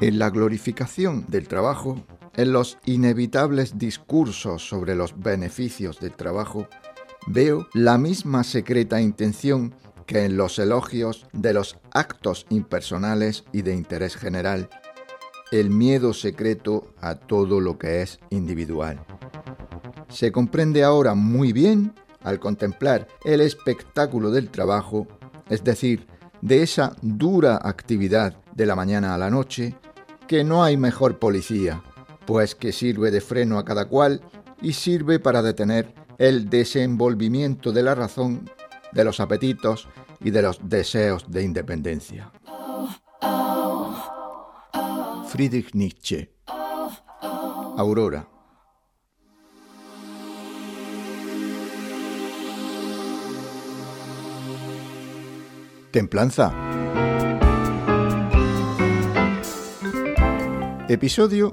En la glorificación del trabajo, en los inevitables discursos sobre los beneficios del trabajo, veo la misma secreta intención que en los elogios de los actos impersonales y de interés general, el miedo secreto a todo lo que es individual. Se comprende ahora muy bien al contemplar el espectáculo del trabajo, es decir, de esa dura actividad de la mañana a la noche, que no hay mejor policía, pues que sirve de freno a cada cual y sirve para detener el desenvolvimiento de la razón, de los apetitos y de los deseos de independencia. Friedrich Nietzsche Aurora Templanza. Episodio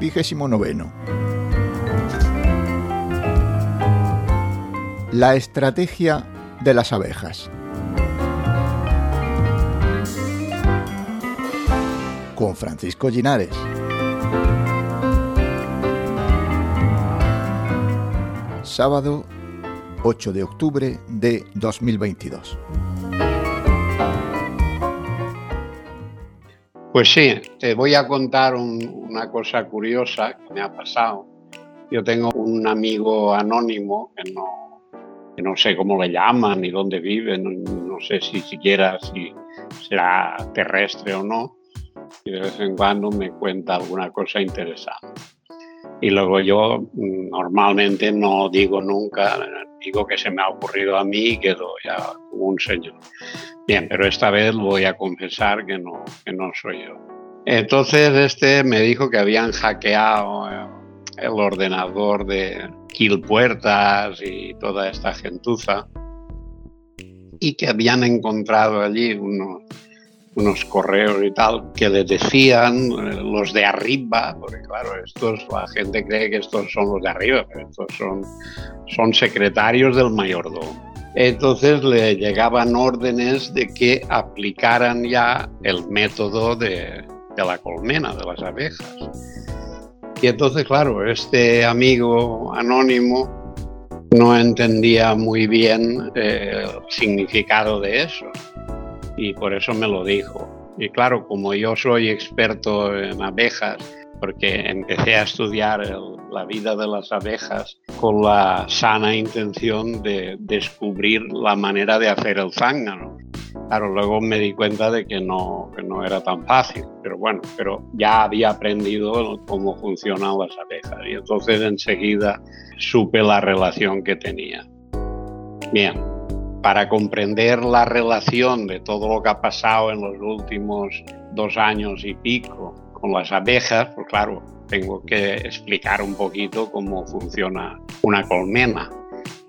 vigésimo noveno. La estrategia de las abejas. Con Francisco Linares. Sábado 8 de octubre de 2022. Pues sí, te voy a contar una cosa curiosa que me ha pasado. Yo tengo un amigo anónimo que no, no sé cómo le llaman ni dónde vive, no, sé si siquiera si será terrestre o no, y de vez en cuando me cuenta alguna cosa interesante. Y luego yo mm, normalmente no digo nunca, digo que se me ha ocurrido a mí y quedo ya como un señor. Bien, pero esta vez voy a confesar que no, que no soy yo. Entonces este me dijo que habían hackeado eh, el ordenador de Puertas y toda esta gentuza y que habían encontrado allí unos unos correos y tal que le decían eh, los de arriba, porque claro, estos, la gente cree que estos son los de arriba, pero estos son, son secretarios del mayordomo. Entonces le llegaban órdenes de que aplicaran ya el método de, de la colmena, de las abejas. Y entonces, claro, este amigo anónimo no entendía muy bien eh, el significado de eso y por eso me lo dijo. Y claro, como yo soy experto en abejas, porque empecé a estudiar la vida de las abejas con la sana intención de descubrir la manera de hacer el zángano. Claro, luego me di cuenta de que no, que no era tan fácil, pero bueno, pero ya había aprendido cómo funcionan las abejas y entonces enseguida supe la relación que tenía. Bien, para comprender la relación de todo lo que ha pasado en los últimos dos años y pico con las abejas, pues claro, tengo que explicar un poquito cómo funciona una colmena,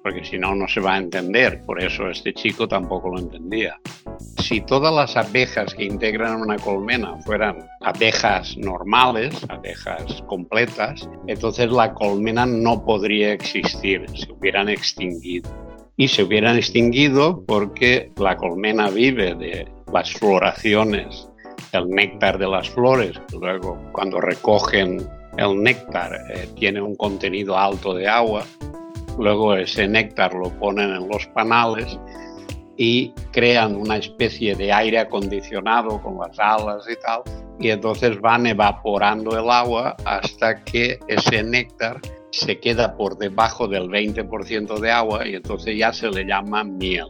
porque si no, no se va a entender. Por eso este chico tampoco lo entendía. Si todas las abejas que integran una colmena fueran abejas normales, abejas completas, entonces la colmena no podría existir, se hubieran extinguido y se hubieran extinguido porque la colmena vive de las floraciones, el néctar de las flores, luego cuando recogen el néctar eh, tiene un contenido alto de agua, luego ese néctar lo ponen en los panales y crean una especie de aire acondicionado con las alas y tal, y entonces van evaporando el agua hasta que ese néctar se queda por debajo del 20% de agua y entonces ya se le llama miel.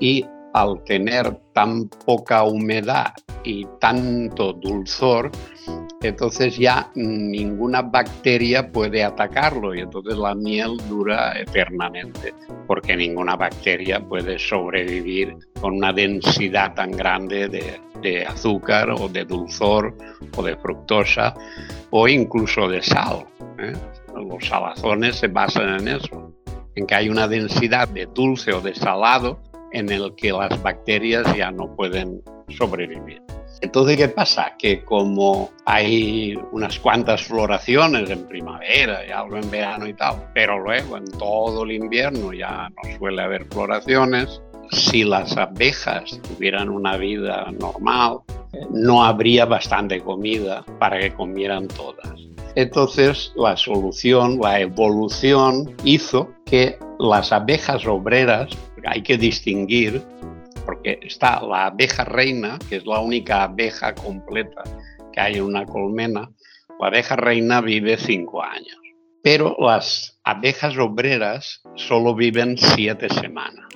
Y al tener tan poca humedad y tanto dulzor, entonces ya ninguna bacteria puede atacarlo y entonces la miel dura eternamente, porque ninguna bacteria puede sobrevivir con una densidad tan grande de, azúcar o de dulzor o de fructosa o incluso de sal. ¿eh? Los salazones se basan en eso, en que hay una densidad de dulce o de salado en el que las bacterias ya no pueden sobrevivir. Entonces, ¿qué pasa? Que como hay unas cuantas floraciones en primavera y algo en verano y tal, pero luego en todo el invierno ya no suele haber floraciones, si las abejas tuvieran una vida normal, no habría bastante comida para que comieran todas. Entonces la solución, la evolución hizo que las abejas obreras, hay que distinguir, porque está la abeja reina, que es la única abeja completa que hay en una colmena, la abeja reina vive cinco años, pero las abejas obreras solo viven siete semanas.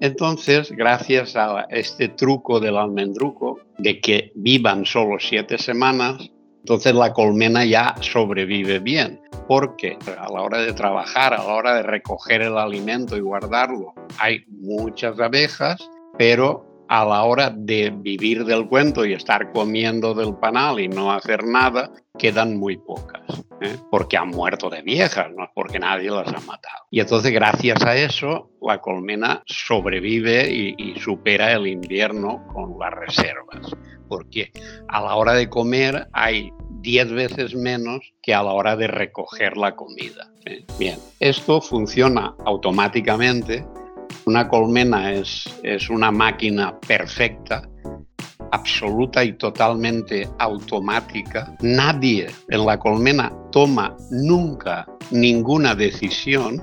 Entonces, gracias a este truco del almendruco, de que vivan solo siete semanas, entonces la colmena ya sobrevive bien, porque a la hora de trabajar, a la hora de recoger el alimento y guardarlo, hay muchas abejas, pero a la hora de vivir del cuento y estar comiendo del panal y no hacer nada, quedan muy pocas, ¿eh? porque han muerto de viejas, no es porque nadie las ha matado. Y entonces gracias a eso la colmena sobrevive y, y supera el invierno con las reservas, porque a la hora de comer hay 10 veces menos que a la hora de recoger la comida. Bien, esto funciona automáticamente una colmena es, es una máquina perfecta, absoluta y totalmente automática. Nadie en la colmena toma nunca ninguna decisión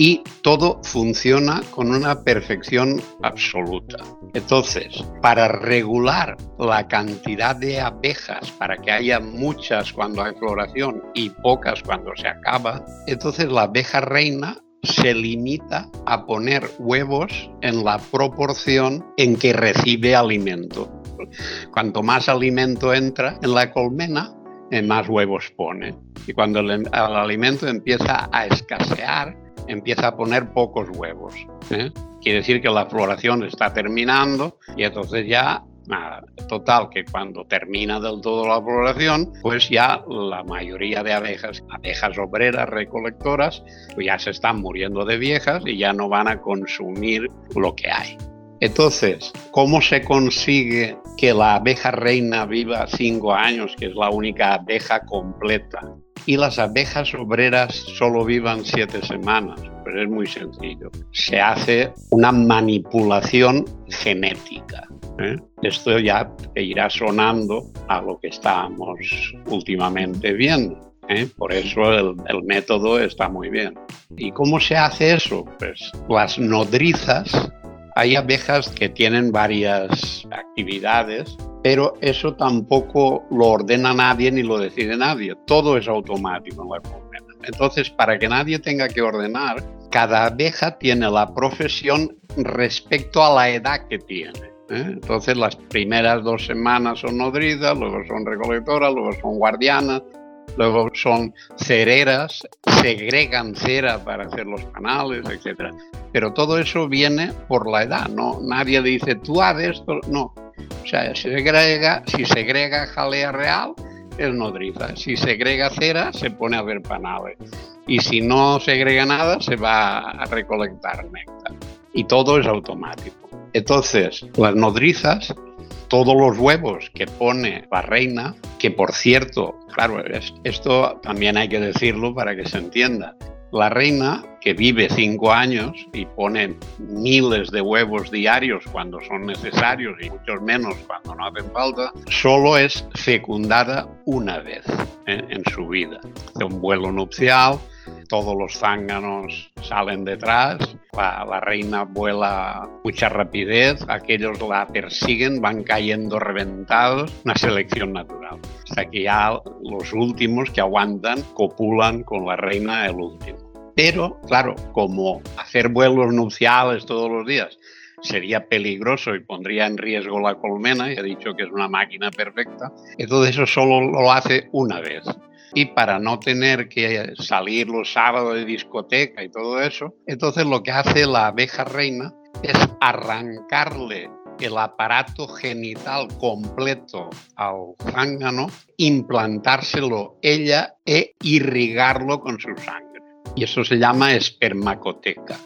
y todo funciona con una perfección absoluta. Entonces, para regular la cantidad de abejas, para que haya muchas cuando hay floración y pocas cuando se acaba, entonces la abeja reina se limita a poner huevos en la proporción en que recibe alimento. Cuanto más alimento entra en la colmena, eh, más huevos pone. Y cuando el, alimento empieza a escasear, empieza a poner pocos huevos. ¿eh? Quiere decir que la floración está terminando y entonces ya Nada, total que cuando termina del todo la floración, pues ya la mayoría de abejas, abejas obreras recolectoras, pues ya se están muriendo de viejas y ya no van a consumir lo que hay. Entonces, ¿cómo se consigue que la abeja reina viva cinco años, que es la única abeja completa, y las abejas obreras solo vivan siete semanas? Pues es muy sencillo. Se hace una manipulación genética. ¿eh? Esto ya irá sonando a lo que estamos últimamente viendo. ¿eh? Por eso el, el, método está muy bien. ¿Y cómo se hace eso? Pues las nodrizas, hay abejas que tienen varias actividades, pero eso tampoco lo ordena nadie ni lo decide nadie. Todo es automático en la colmena. Entonces, para que nadie tenga que ordenar, cada abeja tiene la profesión respecto a la edad que tiene. ¿eh? Entonces las primeras dos semanas son nodrizas, luego son recolectoras, luego son guardianas, luego son cereras, segregan cera para hacer los canales, etc. Pero todo eso viene por la edad, ¿no? Nadie dice, tú haces esto, no. O sea, si segrega, si segrega jalea real, es nodriza. Si segrega cera, se pone a ver panales. Y si no segrega nada, se va a recolectar néctar. Y todo es automático. Entonces, las nodrizas, todos los huevos que pone la reina, que por cierto, claro, esto también hay que decirlo para que se entienda. La reina, que vive cinco años y pone miles de huevos diarios cuando son necesarios y muchos menos cuando no hacen falta, solo es fecundada una vez ¿eh? en su vida. De un vuelo nupcial, todos los zánganos salen detrás, la, reina vuela mucha rapidez, aquellos la persiguen, van cayendo reventados, una selección natural. Hasta que ya los últimos que aguantan copulan con la reina el último. Pero, claro, como hacer vuelos nupciales todos los días sería peligroso y pondría en riesgo la colmena, y ha dicho que es una máquina perfecta, entonces eso solo lo hace una vez y para no tener que salir los sábados de discoteca y todo eso, entonces lo que hace la abeja reina es arrancarle el aparato genital completo al zángano, implantárselo ella e irrigarlo con su sangre. Y eso se llama espermacoteca.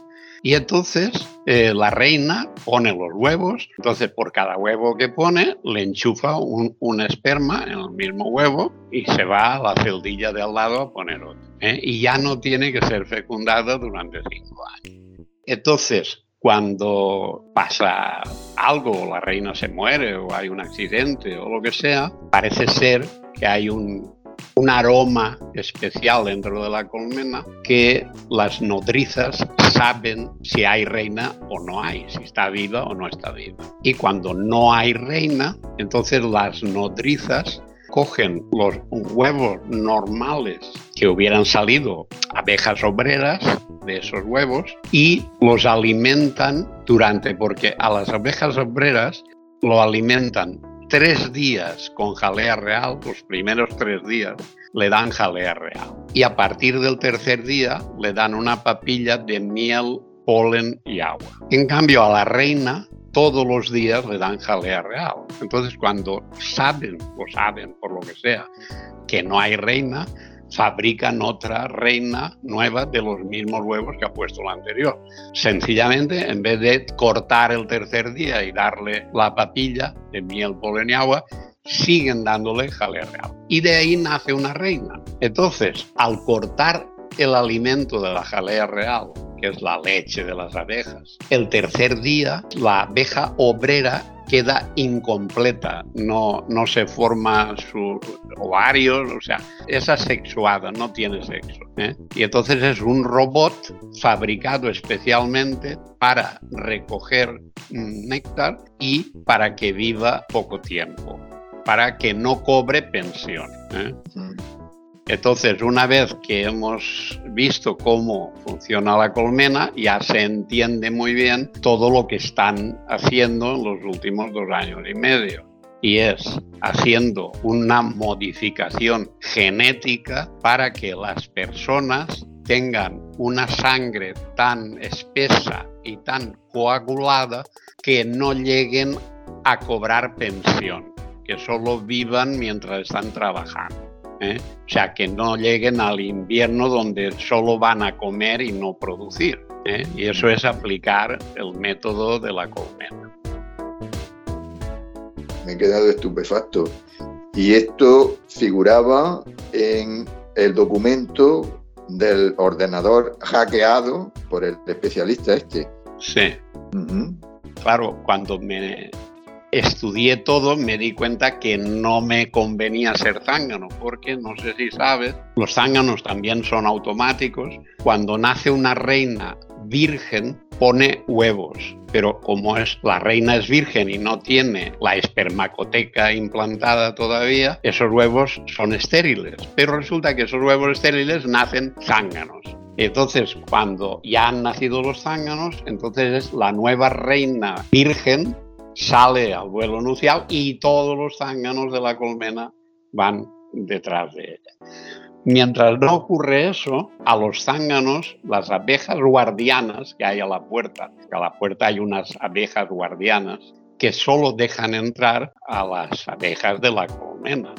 Y entonces eh, la reina pone los huevos, entonces por cada huevo que pone le enchufa un, esperma en el mismo huevo y se va a la celdilla de al lado a poner otro. ¿eh? Y ya no tiene que ser fecundada durante cinco años. Entonces, cuando pasa algo, la reina se muere o hay un accidente o lo que sea, parece ser que hay un, un aroma especial dentro de la colmena que las nodrizas saben si hay reina o no hay, si está viva o no está viva. Y cuando no hay reina, entonces las nodrizas cogen los huevos normales que hubieran salido abejas obreras de esos huevos y los alimentan durante, porque a las abejas obreras lo alimentan tres días con jalea real, los primeros tres días le dan jalea real. Y a partir del tercer día le dan una papilla de miel, polen y agua. En cambio, a la reina todos los días le dan jalea real. Entonces, cuando saben, o saben por lo que sea, que no hay reina, fabrican otra reina nueva de los mismos huevos que ha puesto la anterior. Sencillamente, en vez de cortar el tercer día y darle la papilla de miel, polen y agua, siguen dándole jalea real. Y de ahí nace una reina. Entonces, al cortar el alimento de la jalea real, que es la leche de las abejas, el tercer día la abeja obrera queda incompleta, no, no se forma sus ovarios, o sea, es asexuada, no tiene sexo. ¿eh? Y entonces es un robot fabricado especialmente para recoger néctar y para que viva poco tiempo, para que no cobre pensión. ¿eh? Entonces, una vez que hemos visto cómo funciona la colmena, ya se entiende muy bien todo lo que están haciendo en los últimos dos años y medio. Y es haciendo una modificación genética para que las personas tengan una sangre tan espesa y tan coagulada que no lleguen a cobrar pensión, que solo vivan mientras están trabajando. ¿Eh? O sea, que no lleguen al invierno donde solo van a comer y no producir. ¿eh? Y eso es aplicar el método de la colmena. Me he quedado estupefacto. Y esto figuraba en el documento del ordenador hackeado por el especialista este. Sí. Claro, cuando me estudié todo, me di cuenta que no me convenía ser zángano, porque no sé si sabes, los zánganos también son automáticos. Cuando nace una reina virgen, pone huevos, pero como es la reina es virgen y no tiene la espermacoteca implantada todavía, esos huevos son estériles. Pero resulta que esos huevos estériles nacen zánganos. Entonces, cuando ya han nacido los zánganos, entonces es la nueva reina virgen sale al vuelo nupcial y todos los zánganos de la colmena van detrás de ella. Mientras no ocurre eso, a los zánganos, las abejas guardianas que hay a la puerta, que a la puerta hay unas abejas guardianas que solo dejan entrar a las abejas de la colmena.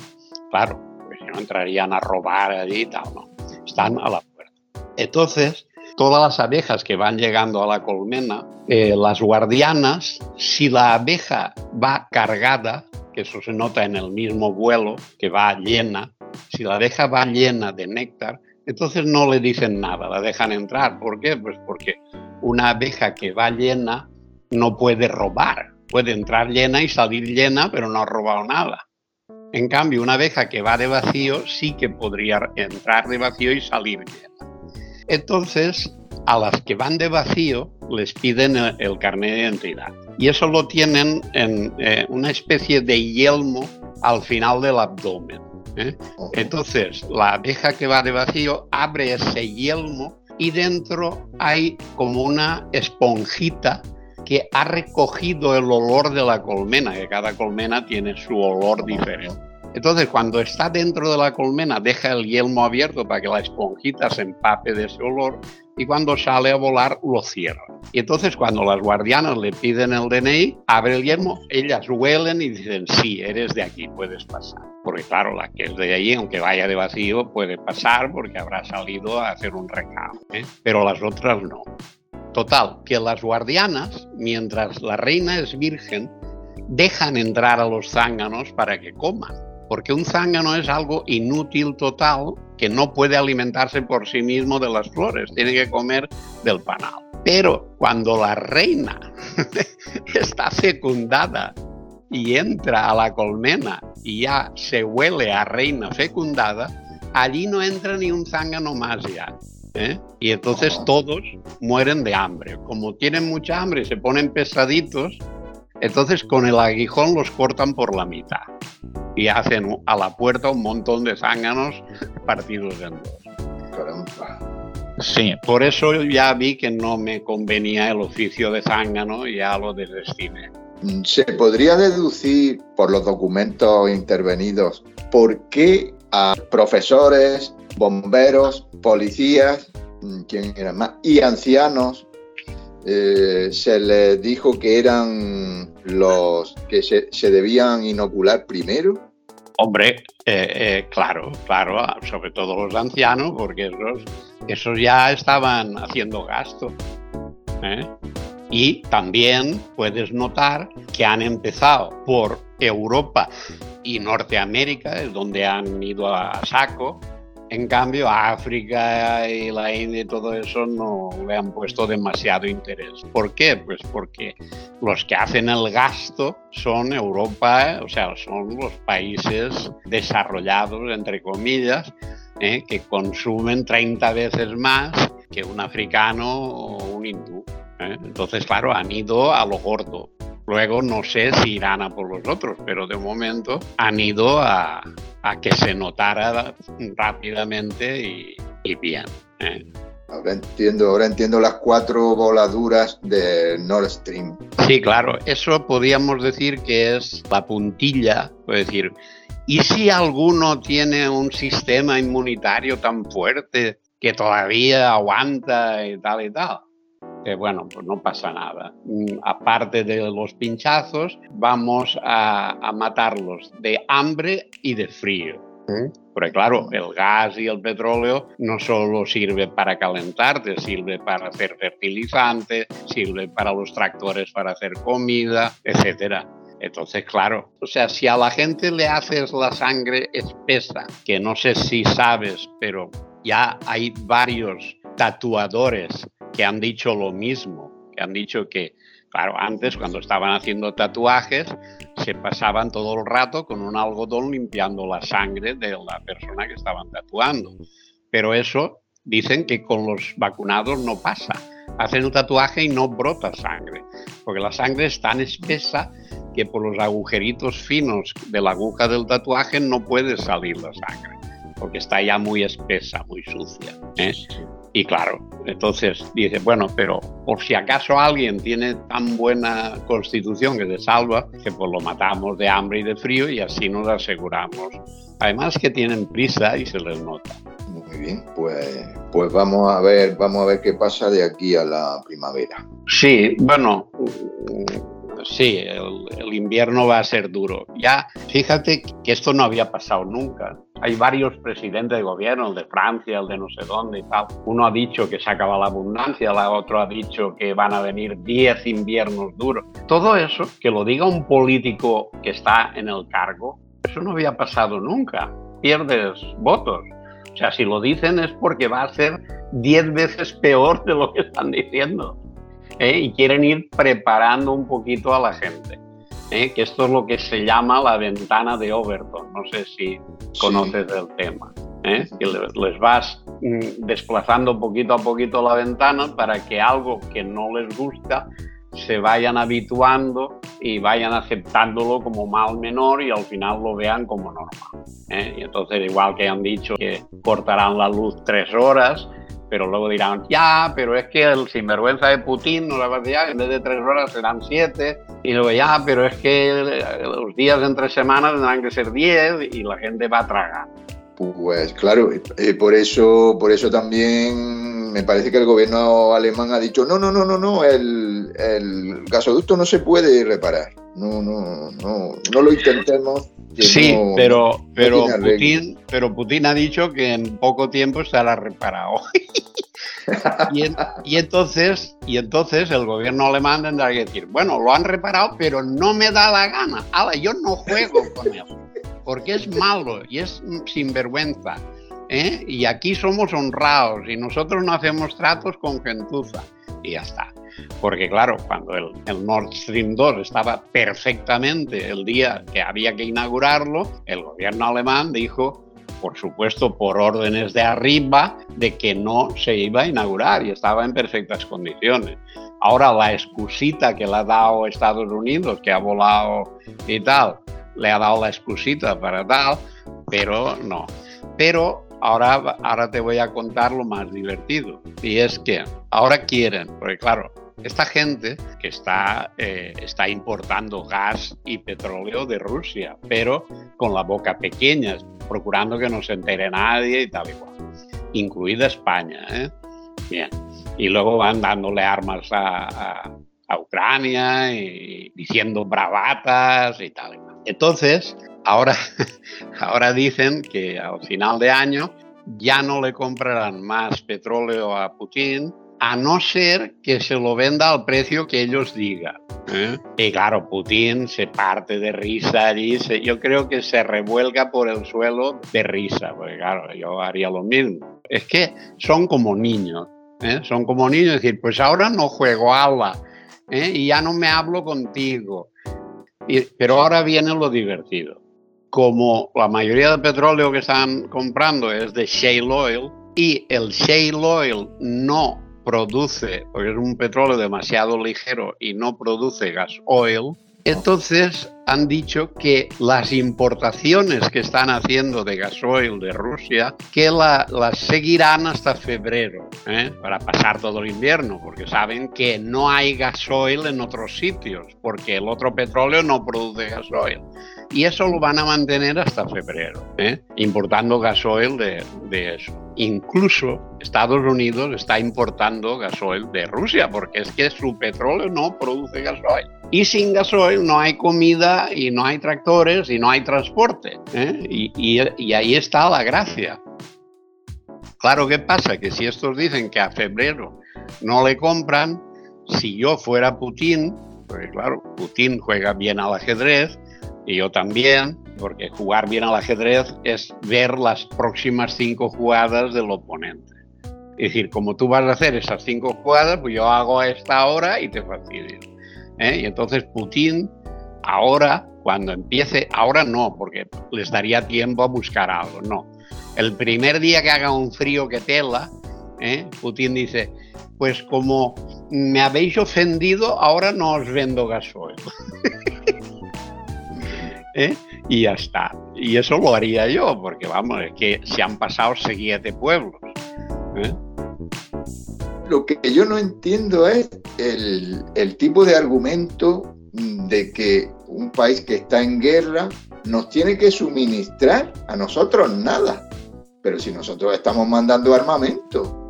Claro, pues no entrarían a robar allí y tal, no. Están a la puerta. Entonces, todas las abejas que van llegando a la colmena, eh, las guardianas, si la abeja va cargada, que eso se nota en el mismo vuelo, que va llena, si la abeja va llena de néctar, entonces no le dicen nada, la dejan entrar. ¿Por qué? Pues porque una abeja que va llena no puede robar, puede entrar llena y salir llena, pero no ha robado nada. En cambio, una abeja que va de vacío sí que podría entrar de vacío y salir llena. Entonces, a las que van de vacío les piden el, carnet de identidad. Y eso lo tienen en eh, una especie de yelmo al final del abdomen. ¿eh? Entonces, la abeja que va de vacío abre ese yelmo y dentro hay como una esponjita que ha recogido el olor de la colmena, que cada colmena tiene su olor diferente. Entonces, cuando está dentro de la colmena, deja el yelmo abierto para que la esponjita se empape de ese olor y cuando sale a volar lo cierra. Y entonces cuando las guardianas le piden el DNI, abre el yelmo, ellas huelen y dicen, sí, eres de aquí, puedes pasar. Porque claro, la que es de allí, aunque vaya de vacío, puede pasar porque habrá salido a hacer un recado, ¿eh? pero las otras no. Total, que las guardianas, mientras la reina es virgen, dejan entrar a los zánganos para que coman porque un zángano es algo inútil total que no puede alimentarse por sí mismo de las flores, tiene que comer del panal. Pero cuando la reina está fecundada y entra a la colmena y ya se huele a reina fecundada, allí no entra ni un zángano más ya. ¿eh? Y entonces todos mueren de hambre. Como tienen mucha hambre y se ponen pesaditos, entonces con el aguijón los cortan por la mitad y hacen a la puerta un montón de zánganos partidos en dos. Sí, por eso ya vi que no me convenía el oficio de zángano y ya lo desestiné. ¿Se podría deducir por los documentos intervenidos por qué a profesores, bomberos, policías, mm, ¿quién era más? y ancianos eh, se les dijo que eran los que se, debían inocular primero? Hombre, eh, eh, claro, claro, sobre todo los ancianos, porque esos, esos ya estaban haciendo gasto. Y también puedes notar que han empezado por Europa y Norteamérica, es donde han ido a saco. En cambio, África y la India y todo eso no le han puesto demasiado interés. ¿Por qué? Pues porque los que hacen el gasto son Europa, o sea, son los países desarrollados, entre comillas, ¿eh? que consumen 30 veces más que un africano o un hindú. ¿eh? Entonces, claro, han ido a lo gordo. Luego no sé si irán a por los otros, pero de momento han ido a, que se notara rápidamente y, bien. ¿eh? Ahora entiendo, ahora entiendo las cuatro voladuras de Nord Stream. Sí, claro, eso podríamos decir que es la puntilla, es decir, ¿y si alguno tiene un sistema inmunitario tan fuerte que todavía aguanta y tal y tal? Bueno, pues no pasa nada. Mm, aparte de los pinchazos, vamos a, matarlos de hambre y de frío. Porque claro, el gas y el petróleo no solo sirve para calentarte, sirve para hacer fertilizante, sirve para los tractores para hacer comida, etcétera. Entonces, claro, o sea, si a la gente le haces la sangre espesa, que no sé si sabes, pero ya hay varios tatuadores que han dicho lo mismo, que han dicho que, claro, antes cuando estaban haciendo tatuajes, se pasaban todo el rato con un algodón limpiando la sangre de la persona que estaban tatuando. Pero eso dicen que con los vacunados no pasa. Hacen un tatuaje y no brota sangre, porque la sangre es tan espesa que por los agujeritos finos de la aguja del tatuaje no puede salir la sangre, porque está ya muy espesa, muy sucia. ¿eh? Y claro, entonces dice, bueno, pero por si acaso alguien tiene tan buena constitución que se salva, que pues lo matamos de hambre y de frío y así nos aseguramos. Además que tienen prisa y se les nota. Muy bien, pues, pues vamos a ver, vamos a ver qué pasa de aquí a la primavera. Sí, bueno, sí, el, invierno va a ser duro. Ya, fíjate que esto no había pasado nunca. Hay varios presidentes de gobierno, el de Francia, el de no sé dónde y tal. Uno ha dicho que se acaba la abundancia, el otro ha dicho que van a venir 10 inviernos duros. Todo eso, que lo diga un político que está en el cargo, eso no había pasado nunca. Pierdes votos. O sea, si lo dicen es porque va a ser 10 veces peor de lo que están diciendo. ¿eh? y quieren ir preparando un poquito a la gente. ¿Eh? Que esto es lo que se llama la ventana de Overton. No sé si conoces el tema. ¿eh? Que les vas mm, desplazando poquito a poquito la ventana para que algo que no les gusta se vayan habituando y vayan aceptándolo como mal menor y al final lo vean como normal. Y entonces, igual que han dicho que cortarán la luz tres horas, pero luego dirán, ya, pero es que el sinvergüenza de Putin nos va a decir, en vez de tres horas serán siete, y luego ya, pero es que los días entre semanas tendrán que ser diez y la gente va a tragar. Pues claro, eh, por eso, por eso también me parece que el gobierno alemán ha dicho no, no, no, no, no, el, el gasoducto no se puede reparar. No, no, no, no lo intentemos. Sí, pero, pero, Putin, pero Putin ha dicho que en poco tiempo estará reparado. y, y, entonces, y entonces el gobierno alemán tendrá que decir, bueno, lo han reparado, pero no me da la gana. Ahora, yo no juego con él porque es malo y es sinvergüenza. ¿eh? Y aquí somos honrados y nosotros no hacemos tratos con gentuza. y ya está. Porque claro, cuando el, el, Nord Stream 2 estaba perfectamente el día que había que inaugurarlo, el gobierno alemán dijo, por supuesto por órdenes de arriba, de que no se iba a inaugurar y estaba en perfectas condiciones. Ahora la excusita que le ha dado Estados Unidos, que ha volado y tal, le ha dado la excusita para tal, pero no. Pero ahora, ahora te voy a contar lo más divertido. Y es que ahora quieren, porque claro, esta gente que está, eh, está importando gas y petróleo de Rusia, pero con la boca pequeña, procurando que no se entere nadie y tal y cual, incluida España. ¿eh? Bien. Y luego van dándole armas a, Ucrania y diciendo bravatas y tal. Y cual. Entonces, ahora, ahora dicen que al final de año ya no le comprarán más petróleo a Putin a no ser que se lo venda al precio que ellos digan. ¿eh? Y claro, Putin se parte de risa allí, yo creo que se revuelga por el suelo de risa, porque claro, yo haría lo mismo. Es que son como niños, ¿eh? son como niños, es decir, pues ahora no juego ala ¿eh? y ya no me hablo contigo. pero ahora viene lo divertido. Como la mayoría del petróleo que están comprando es de shale oil y el shale oil no produce, porque es un petróleo demasiado ligero y no produce gas oil, entonces han dicho que las importaciones que están haciendo de gasoil de Rusia, que las seguirán hasta febrero, ¿eh? para pasar todo el invierno, porque saben que no hay gasoil en otros sitios, porque el otro petróleo no produce gasoil. Y eso lo van a mantener hasta febrero, ¿eh? importando gasoil de, de eso. Incluso Estados Unidos está importando gasoil de Rusia, porque es que su petróleo no produce gasoil. Y sin gasoil no hay comida y no hay tractores y no hay transporte. ¿eh? Y, y, ahí está la gracia. Claro, ¿qué pasa? Que si estos dicen que a febrero no le compran, si yo fuera Putin, porque claro, Putin juega bien al ajedrez y yo también, porque jugar bien al ajedrez es ver las próximas cinco jugadas del oponente. Es decir, como tú vas a hacer esas cinco jugadas, pues yo hago a esta hora y te fastidio. ¿eh? Y entonces Putin, ahora, cuando empiece, ahora no, porque les daría tiempo a buscar algo, no. El primer día que haga un frío que tela, ¿eh? Putin dice, pues como me habéis ofendido, ahora no os vendo gasoil. ¿Eh? Y ya está. Y eso lo haría yo, porque vamos, es que se han pasado siete pueblos. ¿eh? Lo que yo no entiendo es el, el tipo de argumento de que un país que está en guerra nos tiene que suministrar a nosotros nada. Pero si nosotros estamos mandando armamento.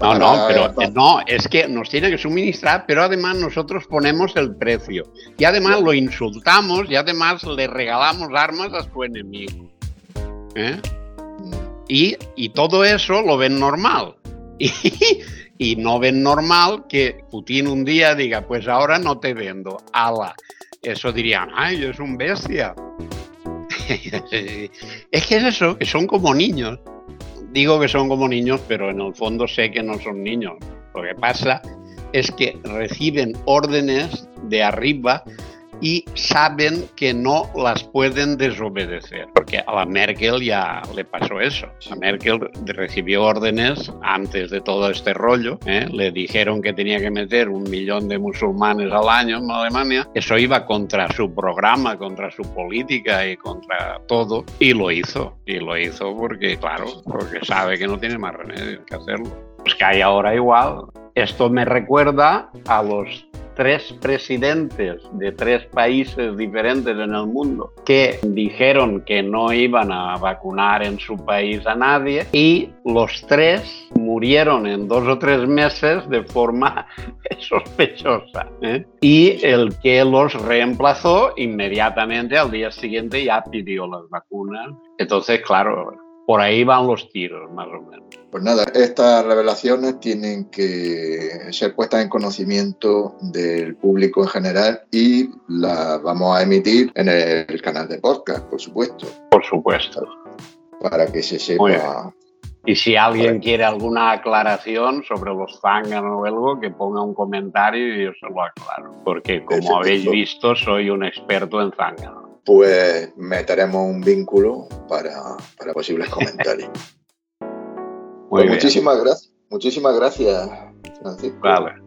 No, no, pero no, es que nos tiene que suministrar, pero además nosotros ponemos el precio. Y además lo insultamos y además le regalamos armas a su enemigo. ¿Eh? Y, y, todo eso lo ven normal. Y, y no ven normal que Putin un día diga, pues ahora no te vendo, ala. Eso dirían, ay, es un bestia. es que es eso, que son como niños. Digo que son como niños, pero en el fondo sé que no son niños. Lo que pasa es que reciben órdenes de arriba y saben que no las pueden desobedecer, porque a la Merkel ya le pasó eso. A Merkel recibió órdenes antes de todo este rollo, ¿eh? le dijeron que tenía que meter un millón de musulmanes al año en Alemania, eso iba contra su programa, contra su política y contra todo, y lo hizo, y lo hizo porque, claro, porque sabe que no tiene más remedio que hacerlo. Pues que hay ahora igual. Esto me recuerda a los tres presidentes de tres países diferentes en el mundo que dijeron que no iban a vacunar en su país a nadie y los tres murieron en dos o tres meses de forma sospechosa. ¿eh? Y el que los reemplazó inmediatamente al día siguiente ya pidió las vacunas. Entonces, claro, por ahí van los tiros, más o menos. Pues nada, estas revelaciones tienen que ser puestas en conocimiento del público en general y las vamos a emitir en el canal de podcast, por supuesto. Por supuesto. Para que se sepa Y si alguien quiere alguna aclaración sobre los zánganos o algo, que ponga un comentario y yo se lo aclaro. Porque como habéis visto, soy un experto en zánganos. Pues meteremos un vínculo para, posibles comentarios. Pues muchísimas gracias. Muchísimas gracias, Francisco. Vale.